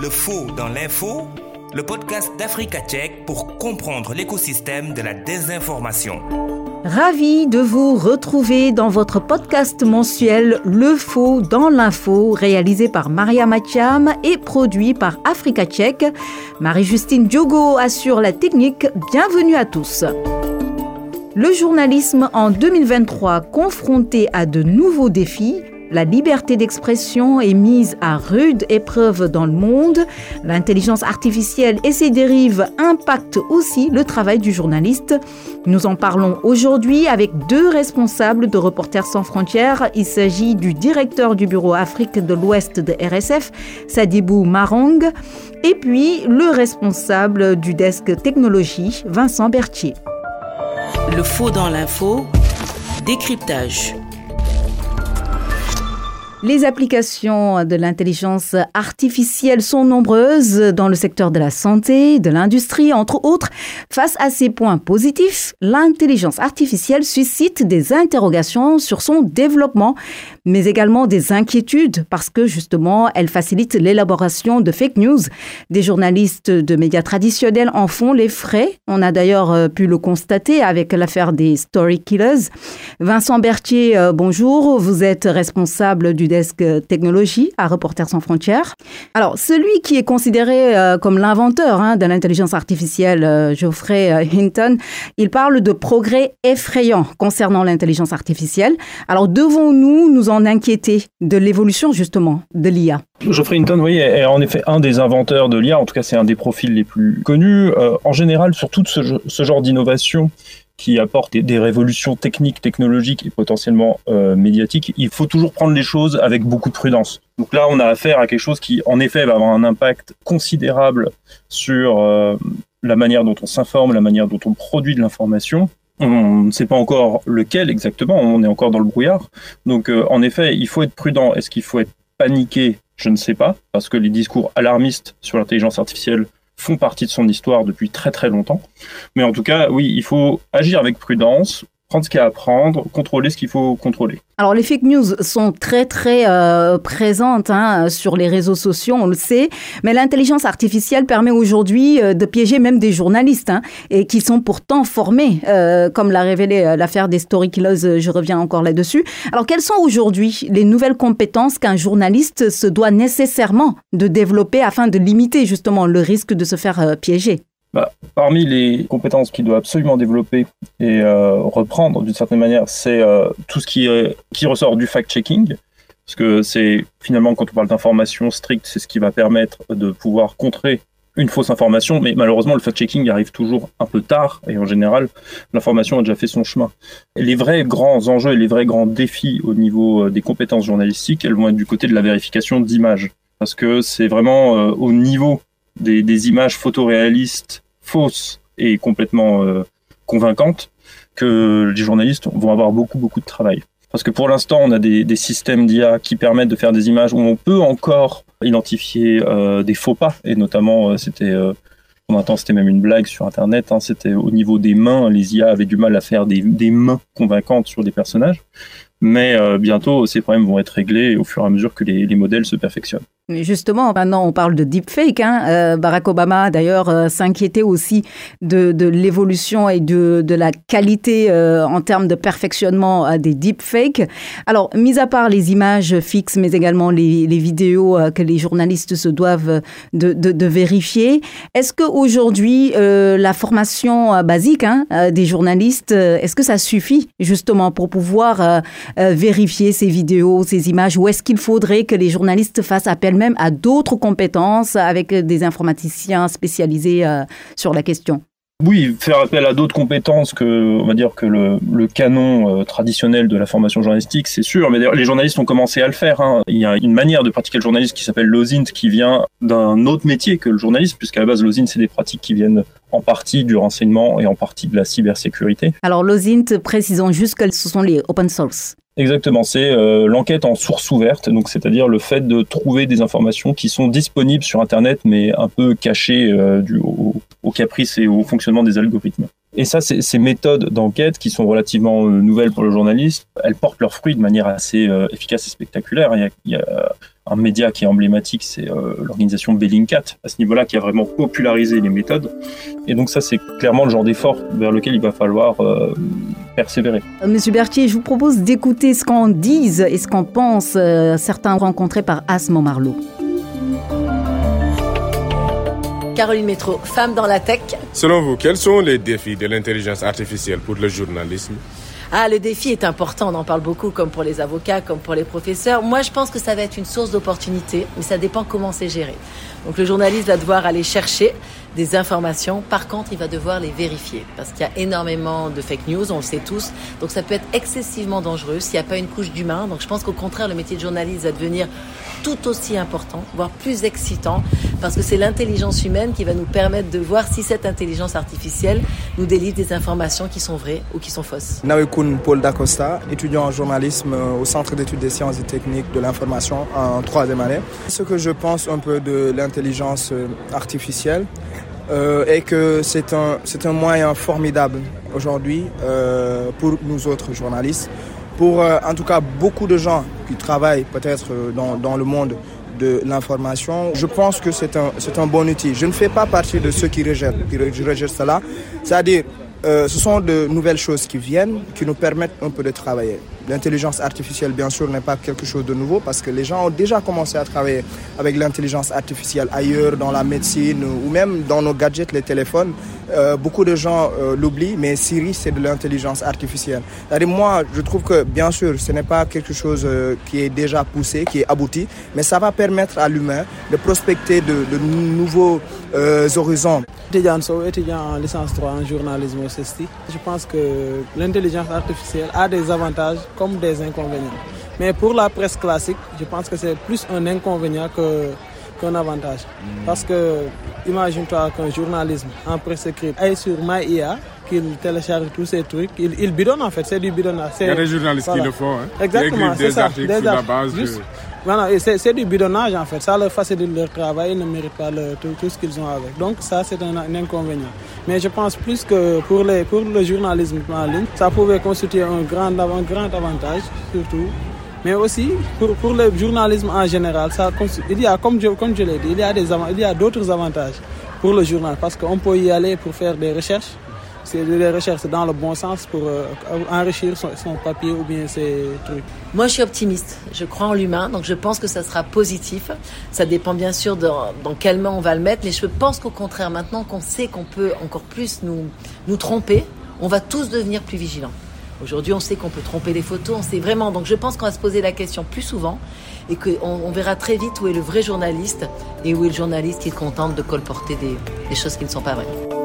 Le faux dans l'info, le podcast d'Africa Tchèque pour comprendre l'écosystème de la désinformation. Ravi de vous retrouver dans votre podcast mensuel Le Faux dans l'info, réalisé par Maria Macham et produit par Africa Tchèque. Marie-Justine Diogo assure la technique. Bienvenue à tous. Le journalisme en 2023 confronté à de nouveaux défis la liberté d'expression est mise à rude épreuve dans le monde. L'intelligence artificielle et ses dérives impactent aussi le travail du journaliste. Nous en parlons aujourd'hui avec deux responsables de Reporters sans frontières. Il s'agit du directeur du bureau Afrique de l'Ouest de RSF, Sadibou Marong, et puis le responsable du desk technologie, Vincent Berthier. Le faux dans l'info, décryptage. Les applications de l'intelligence artificielle sont nombreuses dans le secteur de la santé, de l'industrie, entre autres. Face à ces points positifs, l'intelligence artificielle suscite des interrogations sur son développement, mais également des inquiétudes parce que justement, elle facilite l'élaboration de fake news. Des journalistes de médias traditionnels en font les frais. On a d'ailleurs euh, pu le constater avec l'affaire des story killers. Vincent Berthier, euh, bonjour. Vous êtes responsable du desk technologie à Reporters sans frontières. Alors, celui qui est considéré euh, comme l'inventeur hein, de l'intelligence artificielle, euh, Geoffrey euh, Hinton, il parle de progrès effrayants concernant l'intelligence artificielle. Alors, devons-nous nous en inquiéter de l'évolution justement de l'IA Geoffrey Hinton, oui, est en effet un des inventeurs de l'IA, en tout cas c'est un des profils les plus connus. en général, sur tout ce genre d'innovation, qui apporte des, révolutions techniques, technologiques et potentiellement euh, médiatiques, il faut toujours prendre les choses avec beaucoup de prudence. Donc là, on a affaire à quelque chose qui, en effet, va avoir un impact considérable sur euh, la manière dont on s'informe, la manière dont on produit de l'information. On ne sait pas encore lequel exactement, on est encore dans le brouillard. Donc, euh, en effet, il faut être prudent. Est-ce qu'il faut être paniqué? Je ne sais pas, parce que les discours alarmistes sur l'intelligence artificielle font partie de son histoire depuis très très longtemps. Mais en tout cas, oui, il faut agir avec prudence, prendre ce qu'il y a à prendre, contrôler ce qu'il faut contrôler. Alors les fake news sont très très euh, présentes hein, sur les réseaux sociaux, on le sait, mais l'intelligence artificielle permet aujourd'hui euh, de piéger même des journalistes hein, et qui sont pourtant formés, euh, comme l'a révélé l'affaire des story killers. Je reviens encore là-dessus. Alors quelles sont aujourd'hui les nouvelles compétences qu'un journaliste se doit nécessairement de développer afin de limiter justement le risque de se faire piéger? Bah, parmi les compétences qu'il doit absolument développer et euh, reprendre d'une certaine manière, c'est euh, tout ce qui, qui ressort du fact-checking. Parce que c'est finalement, quand on parle d'information stricte, c'est ce qui va permettre de pouvoir contrer une fausse information. Mais malheureusement, le fact-checking arrive toujours un peu tard et en général, l'information a déjà fait son chemin. Les vrais grands enjeux et les vrais grands défis au niveau euh, des compétences journalistiques, elles vont être du côté de la vérification d'images. Parce que c'est vraiment au niveau des, images photoréalistes fausses et complètement euh, convaincantes que les journalistes vont avoir beaucoup beaucoup de travail. Parce que pour l'instant, on a des, systèmes d'IA qui permettent de faire des images où on peut encore identifier euh, des faux pas, et notamment, euh, c'était pendant un temps, c'était même une blague sur Internet. Hein, c'était au niveau des mains, les IA avaient du mal à faire des, des mains convaincantes sur des personnages. Mais bientôt, ces problèmes vont être réglés au fur et à mesure que les modèles se perfectionnent. Justement, maintenant on parle de deepfake. Hein. Euh, Barack Obama, d'ailleurs, euh, s'inquiétait aussi de, l'évolution et de, la qualité euh, en termes de perfectionnement des deepfakes. Alors, mis à part les images fixes, mais également les, vidéos que les journalistes se doivent de, vérifier, est-ce qu'aujourd'hui, la formation basique hein, des journalistes, est-ce que ça suffit justement pour pouvoir vérifier ces vidéos, ces images, ou est-ce qu'il faudrait que les journalistes fassent appel même à d'autres compétences avec des informaticiens spécialisés euh, sur la question. Oui, faire appel à d'autres compétences que, on va dire que le, canon euh, traditionnel de la formation journalistique, c'est sûr. Mais les journalistes ont commencé à le faire. Hein. Il y a une manière de pratiquer le journalisme qui s'appelle l'OSINT, qui vient d'un autre métier que le journalisme, puisqu'à la base l'OSINT c'est des pratiques qui viennent en partie du renseignement et en partie de la cybersécurité. Alors l'OSINT, précisons juste que ce sont les open source. Exactement, c'est euh, l'enquête en source ouverte, donc c'est-à-dire le fait de trouver des informations qui sont disponibles sur Internet, mais un peu cachées euh, du, au, caprice et au fonctionnement des algorithmes. Et ça, ces méthodes d'enquête qui sont relativement nouvelles pour le journaliste, elles portent leurs fruits de manière assez efficace et spectaculaire. Il y a, un média qui est emblématique, c'est euh, l'organisation Bellingcat, à ce niveau-là, qui a vraiment popularisé les méthodes. Et donc ça, c'est clairement le genre d'effort vers lequel il va falloir euh, persévérer. Euh, Monsieur Berthier, je vous propose d'écouter ce qu'en disent et ce qu'en pensent certains rencontrés par Asmo Marlowe. Caroline Métro, femme dans la tech. Selon vous, quels sont les défis de l'intelligence artificielle pour le journalisme? Ah, le défi est important, on en parle beaucoup, comme pour les avocats, comme pour les professeurs. Moi, je pense que ça va être une source d'opportunité, mais ça dépend comment c'est géré. Donc le journaliste va devoir aller chercher des informations. Par contre, il va devoir les vérifier parce qu'il y a énormément de fake news, on le sait tous. Donc ça peut être excessivement dangereux s'il n'y a pas une couche d'humain. Donc je pense qu'au contraire, le métier de journaliste va devenir tout aussi important, voire plus excitant, parce que c'est l'intelligence humaine qui va nous permettre de voir si cette intelligence artificielle nous délivre des informations qui sont vraies ou qui sont fausses. Nawekun Paul Dacosta, étudiant en journalisme au Centre d'études des sciences et techniques de l'information en troisième année. Ce que je pense un peu de l'intelligence euh, artificielle, euh, est que c'est un, un moyen formidable aujourd'hui euh, pour nous autres journalistes pour en tout cas beaucoup de gens qui travaillent peut-être dans, dans le monde de l'information, je pense que c'est un, un bon outil. Je ne fais pas partie de ceux qui rejettent, qui rejettent cela. C'est-à-dire, euh, ce sont de nouvelles choses qui viennent, qui nous permettent un peu de travailler. L'intelligence artificielle, bien sûr, n'est pas quelque chose de nouveau parce que les gens ont déjà commencé à travailler avec l'intelligence artificielle ailleurs, dans la médecine ou même dans nos gadgets, les téléphones. Euh, beaucoup de gens euh, l'oublient, mais Siri, c'est de l'intelligence artificielle. Moi, je trouve que, bien sûr, ce n'est pas quelque chose qui est déjà poussé, qui est abouti, mais ça va permettre à l'humain de prospecter de nouveaux horizons. Étudiant étudiant en licence 3 en journalisme au CESTI, je pense que l'intelligence artificielle a des avantages comme des inconvénients. Mais pour la presse classique, je pense que c'est plus un inconvénient que qu'un avantage. Parce que imagine-toi qu'un journalisme en presse écrite est sur MyIA, qu'il télécharge tous ces trucs, il, il bidonne en fait, c'est du bidonnage. Il y a des journalistes qui le font, hein, Exactement, c'est ça. Articles sur la base Voilà, c'est du bidonnage en fait, ça leur facilite leur travail, ils ne méritent pas tout, ce qu'ils ont avec. Donc ça c'est un, inconvénient. Mais je pense plus que pour, pour le journalisme en ligne, ça pouvait constituer un grand, un grand avantage, surtout mais aussi pour, pour le journalisme en général, ça, il y a, comme je, comme je l'ai dit, il y a d'autres avantages pour le journal parce qu'on peut y aller pour faire des recherches. C'est des recherches dans le bon sens pour euh, enrichir son, papier ou bien ses trucs. Moi, je suis optimiste. Je crois en l'humain, donc je pense que ça sera positif. Ça dépend bien sûr dans quelle main on va le mettre, mais je pense qu'au contraire, maintenant qu'on sait qu'on peut encore plus nous, nous tromper, on va tous devenir plus vigilants. Aujourd'hui, on sait qu'on peut tromper les photos, on sait vraiment. Donc je pense qu'on va se poser la question plus souvent et qu'on on verra très vite où est le vrai journaliste et où est le journaliste qui est contente de colporter des choses qui ne sont pas vraies.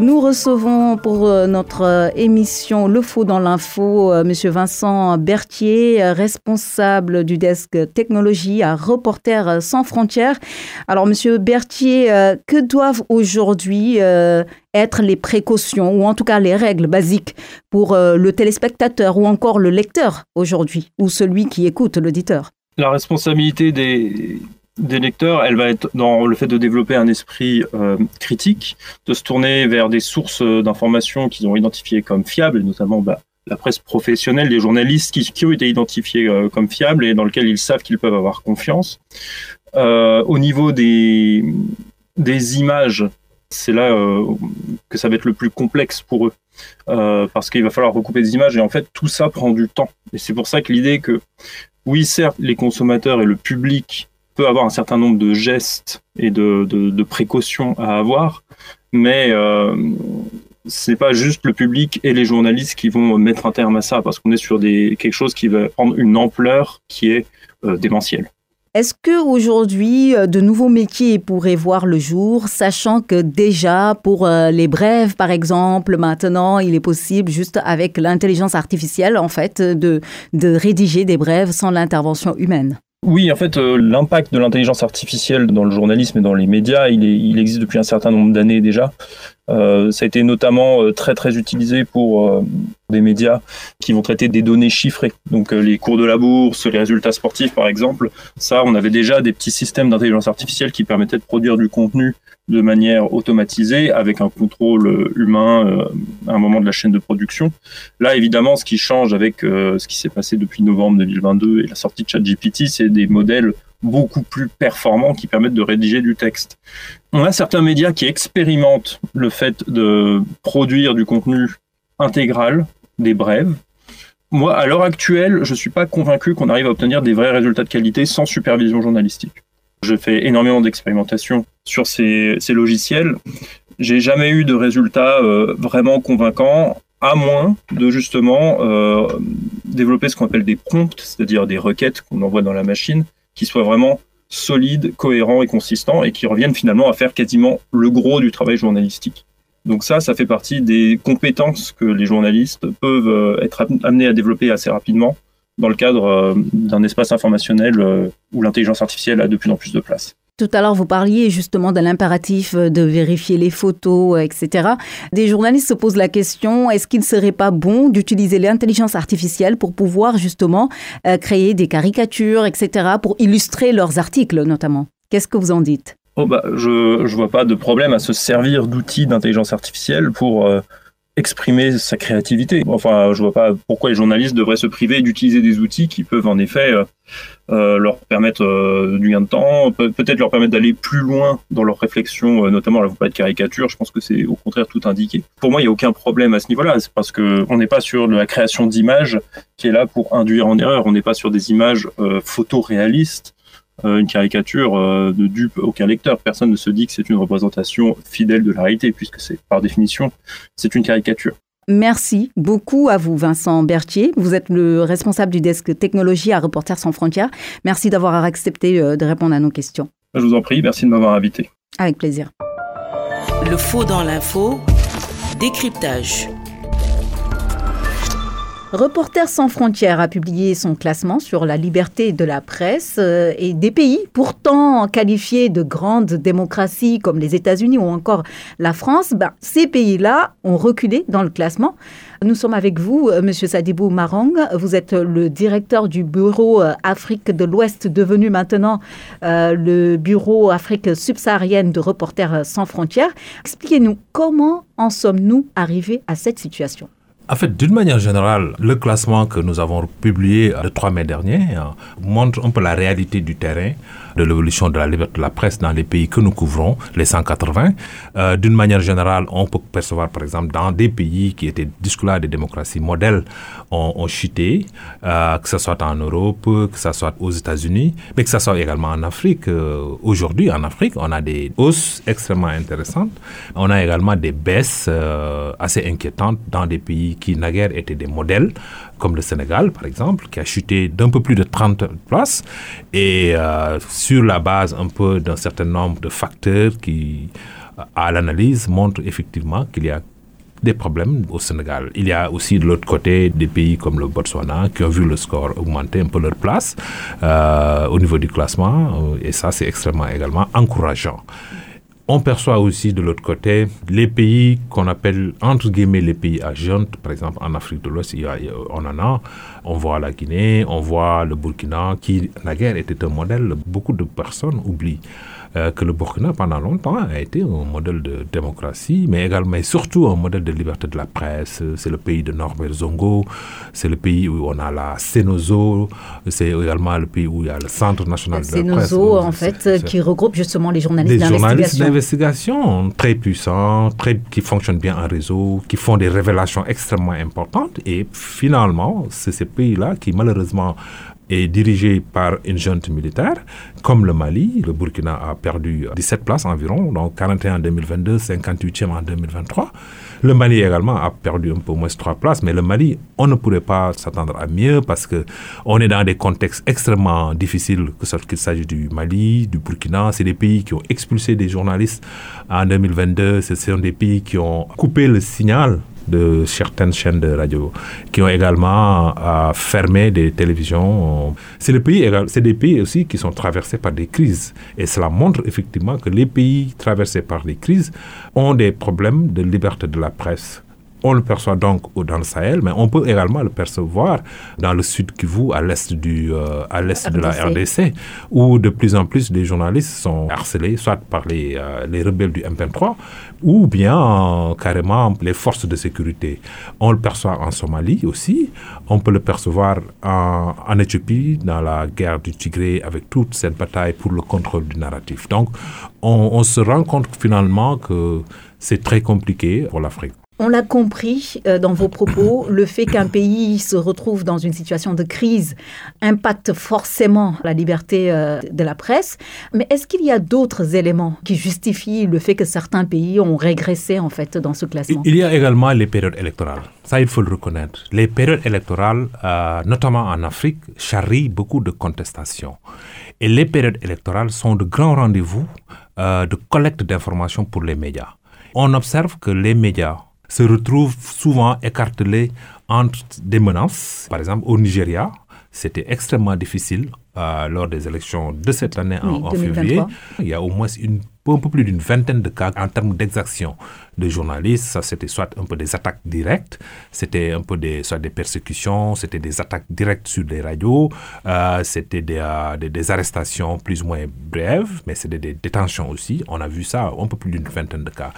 Nous recevons pour euh, notre euh, émission Le Faux dans l'info euh, Monsieur Vincent Berthier, responsable du desk technologie à Reporters sans frontières. Alors Monsieur Berthier, que doivent aujourd'hui être les précautions ou en tout cas les règles basiques pour le téléspectateur ou encore le lecteur aujourd'hui ou celui qui écoute l'auditeur? La responsabilité des, des lecteurs, elle va être dans le fait de développer un esprit euh, critique, de se tourner vers des sources euh, d'informations qu'ils ont identifiées comme fiables, notamment bah, la presse professionnelle, des journalistes qui, ont été identifiés euh, comme fiables et dans lesquels ils savent qu'ils peuvent avoir confiance. Au niveau des, des images, c'est là que ça va être le plus complexe pour eux, parce qu'il va falloir recouper des images et en fait tout ça prend du temps. Et c'est pour ça que l'idée que oui, certes, les consommateurs et le public peut avoir un certain nombre de gestes et de, précautions à avoir, mais euh, c'est pas juste le public et les journalistes qui vont mettre un terme à ça, parce qu'on est sur quelque chose qui va prendre une ampleur qui est euh, démentielle. Est-ce que aujourd'hui euh, de nouveaux métiers pourraient voir le jour, sachant que déjà pour euh, les brèves par exemple, maintenant il est possible juste avec l'intelligence artificielle en fait de rédiger des brèves sans l'intervention humaine? Oui, en fait, euh, l'impact de l'intelligence artificielle dans le journalisme et dans les médias, il, existe depuis un certain nombre d'années déjà. Euh, ça a été notamment euh, très très utilisé pour des médias qui vont traiter des données chiffrées. Donc les cours de la bourse, les résultats sportifs par exemple. Ça, on avait déjà des petits systèmes d'intelligence artificielle qui permettaient de produire du contenu de manière automatisée avec un contrôle humain à un moment de la chaîne de production. Là, évidemment, ce qui change avec ce qui s'est passé depuis novembre 2022 et la sortie de ChatGPT, c'est des modèles beaucoup plus performants qui permettent de rédiger du texte. On a certains médias qui expérimentent le fait de produire du contenu intégral, des brèves. Moi, à l'heure actuelle, je ne suis pas convaincu qu'on arrive à obtenir des vrais résultats de qualité sans supervision journalistique. Je fais énormément d'expérimentations sur ces, logiciels. J'ai jamais eu de résultats euh, vraiment convaincants, à moins de justement euh, développer ce qu'on appelle des prompts, c'est-à-dire des requêtes qu'on envoie dans la machine, qui soient vraiment solides, cohérents et consistants, et qui reviennent finalement à faire quasiment le gros du travail journalistique. Donc ça, ça fait partie des compétences que les journalistes peuvent euh, être amenés à développer assez rapidement dans le cadre euh, d'un espace informationnel euh, où l'intelligence artificielle a de plus en plus de place. Tout à l'heure, vous parliez justement de l'impératif de vérifier les photos, etc. Des journalistes se posent la question, est-ce qu'il ne serait pas bon d'utiliser l'intelligence artificielle pour pouvoir justement créer des caricatures, etc., pour illustrer leurs articles notamment? Qu'est-ce que vous en dites? Oh bah, je ne vois pas de problème à se servir d'outils d'intelligence artificielle pour euh, exprimer sa créativité. Enfin, je vois pas pourquoi les journalistes devraient se priver d'utiliser des outils qui peuvent en effet euh, euh, leur permettre du gain de temps, peut-être leur permettre d'aller plus loin dans leur réflexion, notamment là vous parlez de caricature, je pense que c'est au contraire tout indiqué. Pour moi, il n'y a aucun problème à ce niveau-là, c'est parce que on n'est pas sur la création d'images qui est là pour induire en erreur, on n'est pas sur des images photoréalistes euh, une caricature euh, de dupe aucun lecteur. Personne ne se dit que c'est une représentation fidèle de la réalité, puisque c'est par définition, c'est une caricature. Merci beaucoup à vous, Vincent Berthier. Vous êtes le responsable du desk technologie à Reporters sans frontières. Merci d'avoir accepté euh, de répondre à nos questions. Je vous en prie, merci de m'avoir invité. Avec plaisir. Le faux dans l'info, décryptage. Reporters sans frontières a publié son classement sur la liberté de la presse euh, et des pays pourtant qualifiés de grandes démocraties comme les États-Unis ou encore la France. Ben, ces pays-là ont reculé dans le classement. Nous sommes avec vous, euh, Monsieur Sadibou Marang. Vous êtes le directeur du bureau euh, Afrique de l'Ouest, devenu maintenant le bureau Afrique subsaharienne de Reporters sans frontières. Expliquez-nous comment en sommes-nous arrivés à cette situation en fait, d'une manière générale, le classement que nous avons publié le 3 mai dernier euh, montre un peu la réalité du terrain de l'évolution de la liberté de la presse dans les pays que nous couvrons, les 180. Euh, d'une manière générale, on peut percevoir, par exemple, dans des pays qui étaient jusque-là des démocraties modèles, ont, chuté, euh, que ce soit en Europe, que ce soit aux États-Unis, mais que ce soit également en Afrique. Aujourd'hui, en Afrique, on a des hausses extrêmement intéressantes. On a également des baisses assez inquiétantes dans des pays qui naguère étaient des modèles, comme le Sénégal par exemple, qui a chuté d'un peu plus de 30 places, et euh, sur la base un peu d'un certain nombre de facteurs qui, à l'analyse, montrent effectivement qu'il y a des problèmes au Sénégal. Il y a aussi de l'autre côté des pays comme le Botswana qui ont vu le score augmenter un peu leur place euh, au niveau du classement et ça c'est extrêmement également encourageant. On perçoit aussi de l'autre côté les pays qu'on appelle entre guillemets les pays à par exemple en Afrique de l'Ouest, on en a. On voit la Guinée, on voit le Burkina, qui naguère était un modèle. Beaucoup de personnes oublient. Euh, que le Burkina, pendant longtemps, a été un modèle de démocratie, mais également et surtout un modèle de liberté de la presse. C'est le pays de Norbert Zongo, c'est le pays où on a la Cenozo, c'est également le pays où il y a le Centre national de la presse. Cenozo, en fait, qui regroupe justement les journalistes d'investigation. Des journalistes d'investigation très puissants, très, qui fonctionnent bien en réseau, qui font des révélations extrêmement importantes. Et finalement, c'est ces pays-là qui, malheureusement, est dirigé par une junte militaire, comme le Mali. Le Burkina a perdu 17 places environ, donc 41 en 2022, 58e en 2023. Le Mali également a perdu un peu moins 3 places, mais le Mali, on ne pourrait pas s'attendre à mieux parce que on est dans des contextes extrêmement difficiles, qu'il s'agisse du Mali, du Burkina. C'est des pays qui ont expulsé des journalistes en 2022. Ce sont des pays qui ont coupé le signal de certaines chaînes de radio qui ont également euh, fermé des télévisions. C'est c'est des pays aussi qui sont traversés par des crises. Et cela montre effectivement que les pays traversés par des crises ont des problèmes de liberté de la presse On le perçoit donc dans le Sahel, mais on peut également le percevoir dans le sud Kivu, à l'est du, euh, à l'est de la RDC, où de plus en plus des journalistes sont harcelés, soit par les, euh, les rebelles du M23, ou bien carrément les forces de sécurité. On le perçoit en Somalie aussi, on peut le percevoir en, en Éthiopie, dans la guerre du Tigré, avec toute cette bataille pour le contrôle du narratif. Donc, on, on se rend compte finalement que c'est très compliqué pour l'Afrique. On l'a compris euh, dans vos propos, le fait qu'un pays se retrouve dans une situation de crise impacte forcément la liberté euh, de la presse. Mais est-ce qu'il y a d'autres éléments qui justifient le fait que certains pays ont régressé en fait dans ce classement? Il y a également les périodes électorales. Ça, il faut le reconnaître. Les périodes électorales, euh, notamment en Afrique, charrient beaucoup de contestations. Et les périodes électorales sont de grands rendez-vous de collecte d'informations pour les médias. On observe que les médias se retrouvent souvent écartelés entre des menaces. Par exemple, au Nigeria, c'était extrêmement difficile euh, lors des élections de cette année en, Oui, en 2023. février. Il y a au moins une, un peu plus d'une vingtaine de cas en termes d'exaction de journalistes. Ça, c'était soit un peu des attaques directes, c'était un peu des, soit des persécutions, c'était des attaques directes sur des radios, euh, c'était des, euh, des, des arrestations plus ou moins brèves, mais c'était des détentions aussi. On a vu ça, un peu plus d'une vingtaine de cas.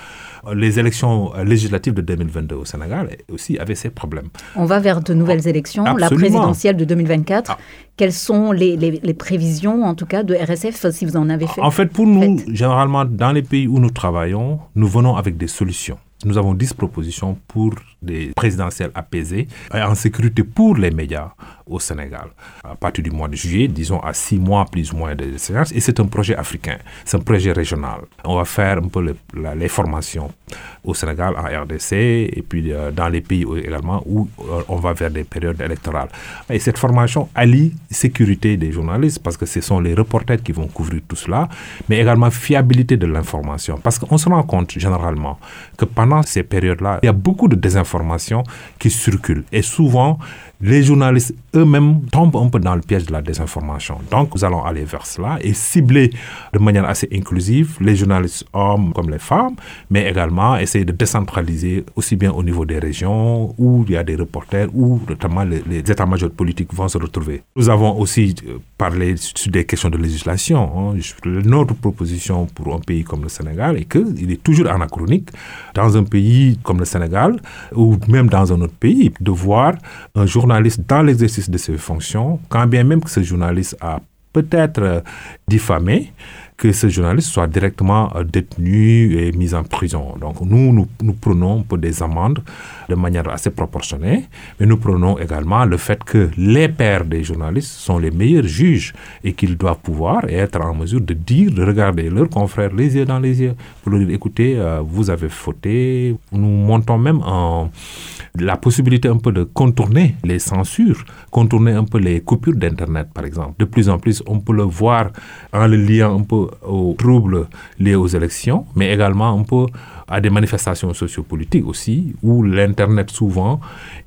Les élections législatives de 2022 au Sénégal aussi avaient ces problèmes. On va vers de nouvelles élections, la présidentielle de 2024. Ah. Quelles sont les, les- les prévisions, en tout cas, de RSF, si vous en avez fait? En fait, pour nous, généralement, dans les pays où nous travaillons, nous venons avec des solutions. Nous avons 10 propositions pour des présidentielles apaisées et en sécurité pour les médias au Sénégal. À partir du mois de juillet, disons à 6 mois plus ou moins de séance, et c'est un projet africain, c'est un projet régional. On va faire un peu les formations au Sénégal, en RDC, et puis euh, dans les pays également où euh, on va vers des périodes électorales. Et cette formation allie sécurité des journalistes, parce que ce sont les reporters qui vont couvrir tout cela, mais également fiabilité de l'information. Parce qu'on se rend compte généralement que pendant ces périodes-là, il y a beaucoup de désinformation qui circule. Et souvent, les journalistes eux-mêmes tombent un peu dans le piège de la désinformation. Donc, nous allons aller vers cela et cibler de manière assez inclusive les journalistes hommes comme les femmes, mais également essayer de décentraliser aussi bien au niveau des régions où il y a des reporters, où notamment les, états-majors politiques vont se retrouver. Nous avons aussi euh, parlé sur des questions de législation. hein. Notre proposition pour un pays comme le Sénégal est qu'il est toujours anachronique dans un pays comme le Sénégal ou même dans un autre pays de voir un journaliste dans l'exercice de ses fonctions, quand bien même que ce journaliste a peut-être euh, diffamé, que ce journaliste soit directement euh, détenu et mis en prison. Donc nous, nous, nous prenons pour des amendes de manière assez proportionnée, mais nous prenons également le fait que les pairs des journalistes sont les meilleurs juges et qu'ils doivent pouvoir être en mesure de dire, de regarder leurs confrères les yeux dans les yeux, pour leur dire, écoutez, euh, vous avez fauté. Nous montons même la possibilité un peu de contourner les censures, contourner un peu les coupures d'Internet, par exemple. De plus en plus, on peut le voir en le liant un peu aux troubles liés aux élections, mais également un peu à des manifestations sociopolitiques aussi, où l'Internet souvent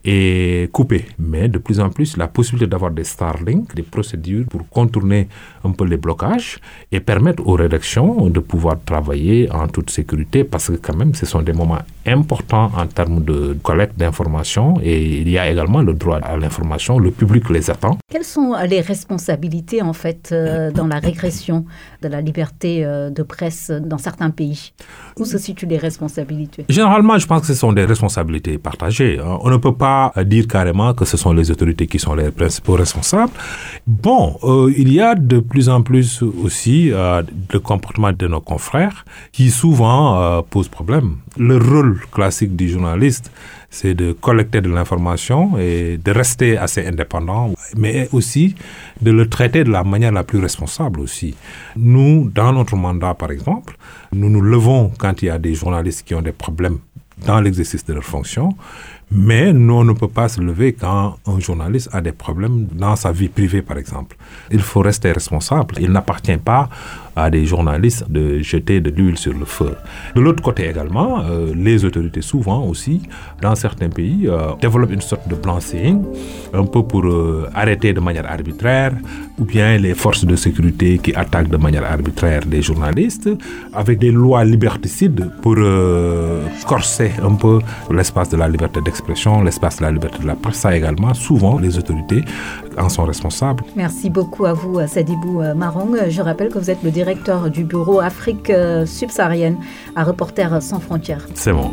est coupé. Mais de plus en plus, la possibilité d'avoir des Starlink, des procédures pour contourner un peu les blocages et permettre aux rédactions de pouvoir travailler en toute sécurité, parce que quand même, ce sont des moments importants en termes de collecte d'informations et il y a également le droit à l'information, le public les attend. Quelles sont les responsabilités, en fait, euh, dans la régression de la liberté euh, de presse dans certains pays? Où se situent les responsabilités Généralement, je pense que ce sont des responsabilités partagées. hein. On ne peut pas euh, dire carrément que ce sont les autorités qui sont les principaux responsables. Bon, euh, il y a de plus en plus aussi euh, le comportement de nos confrères qui souvent euh, pose problème. Le rôle classique du journaliste, c'est de collecter de l'information et de rester assez indépendant, mais aussi de le traiter de la manière la plus responsable aussi. Nous, dans notre mandat, par exemple, nous nous levons quand il y a des journalistes qui ont des problèmes dans l'exercice de leur fonction, mais nous, on ne peut pas se lever quand un journaliste a des problèmes dans sa vie privée, par exemple. Il faut rester responsable. Il n'appartient pas à des journalistes de jeter de l'huile sur le feu. De l'autre côté également, euh, les autorités souvent aussi, dans certains pays, euh, développent une sorte de blanching, un peu pour euh, arrêter de manière arbitraire, ou bien les forces de sécurité qui attaquent de manière arbitraire des journalistes, avec des lois liberticides pour corser un peu l'espace de la liberté d'expression, l'espace de la liberté de la presse. Ça également, souvent, les autorités en sont responsables. Merci beaucoup à vous, Sadibou Marong. Je rappelle que vous êtes le directeur du bureau Afrique subsaharienne à Reporters sans frontières. C'est bon.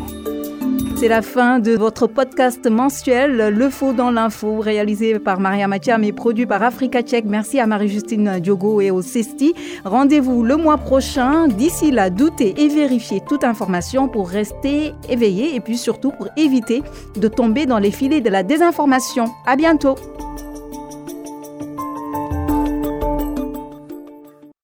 C'est la fin de votre podcast mensuel Le Faux dans l'info, réalisé par Maria Mathiam et produit par Africa Tchèque. Merci à Marie-Justine Diogo et au CESTI. Rendez-vous le mois prochain. D'ici là, doutez et vérifiez toute information pour rester éveillé et puis surtout pour éviter de tomber dans les filets de la désinformation. À bientôt.